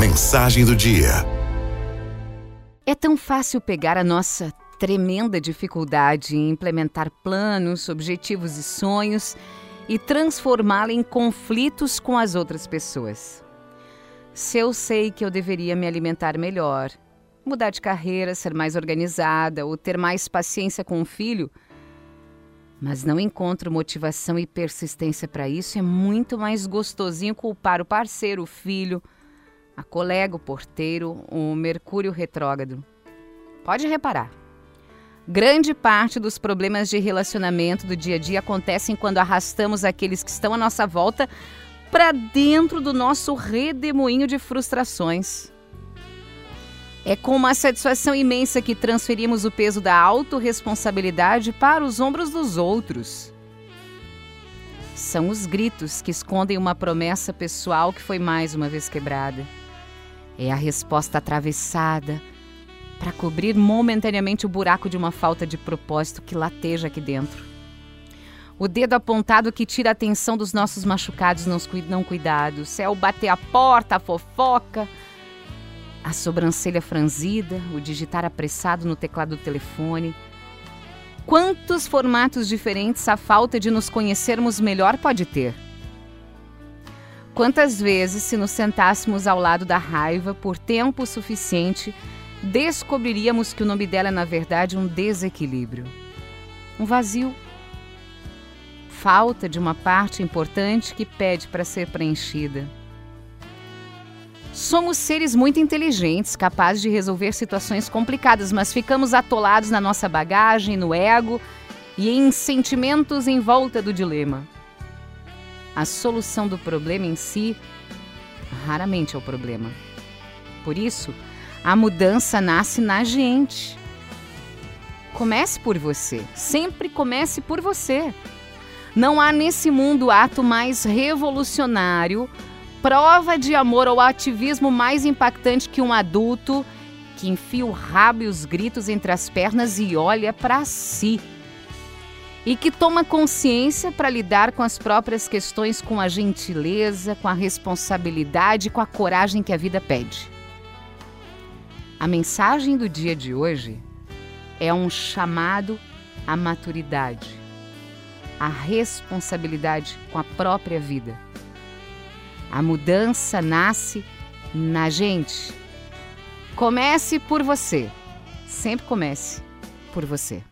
Mensagem do dia. É tão fácil pegar a nossa tremenda dificuldade em implementar planos, objetivos e sonhos e transformá-la em conflitos com as outras pessoas. Se eu sei que eu deveria me alimentar melhor, mudar de carreira, ser mais organizada ou ter mais paciência com o filho, mas não encontro motivação e persistência para isso, é muito mais gostosinho culpar o parceiro, o filho, a colega, o porteiro, o Mercúrio retrógrado. Pode reparar. Grande parte dos problemas de relacionamento do dia a dia acontecem quando arrastamos aqueles que estão à nossa volta para dentro do nosso redemoinho de frustrações. É com uma satisfação imensa que transferimos o peso da autorresponsabilidade para os ombros dos outros. São os gritos que escondem uma promessa pessoal que foi mais uma vez quebrada. É a resposta atravessada para cobrir momentaneamente o buraco de uma falta de propósito que lateja aqui dentro. O dedo apontado que tira a atenção dos nossos machucados não cuidados. É o bater a porta, a fofoca, a sobrancelha franzida, o digitar apressado no teclado do telefone. Quantos formatos diferentes a falta de nos conhecermos melhor pode ter? Quantas vezes, se nos sentássemos ao lado da raiva por tempo suficiente, descobriríamos que o nome dela é, na verdade, um desequilíbrio, um vazio. Falta de uma parte importante que pede para ser preenchida. Somos seres muito inteligentes, capazes de resolver situações complicadas, mas ficamos atolados na nossa bagagem, no ego e em sentimentos em volta do dilema. A solução do problema em si raramente é o problema. Por isso, a mudança nasce na gente. Comece por você, sempre comece por você. Não há nesse mundo ato mais revolucionário prova de amor ou ativismo mais impactante que um adulto que enfia o rabo e os gritos entre as pernas e olha para si. E que toma consciência para lidar com as próprias questões com a gentileza, com a responsabilidade, com a coragem que a vida pede. A mensagem do dia de hoje é um chamado à maturidade, à responsabilidade com a própria vida a mudança nasce na gente. Comece por você. Sempre comece por você.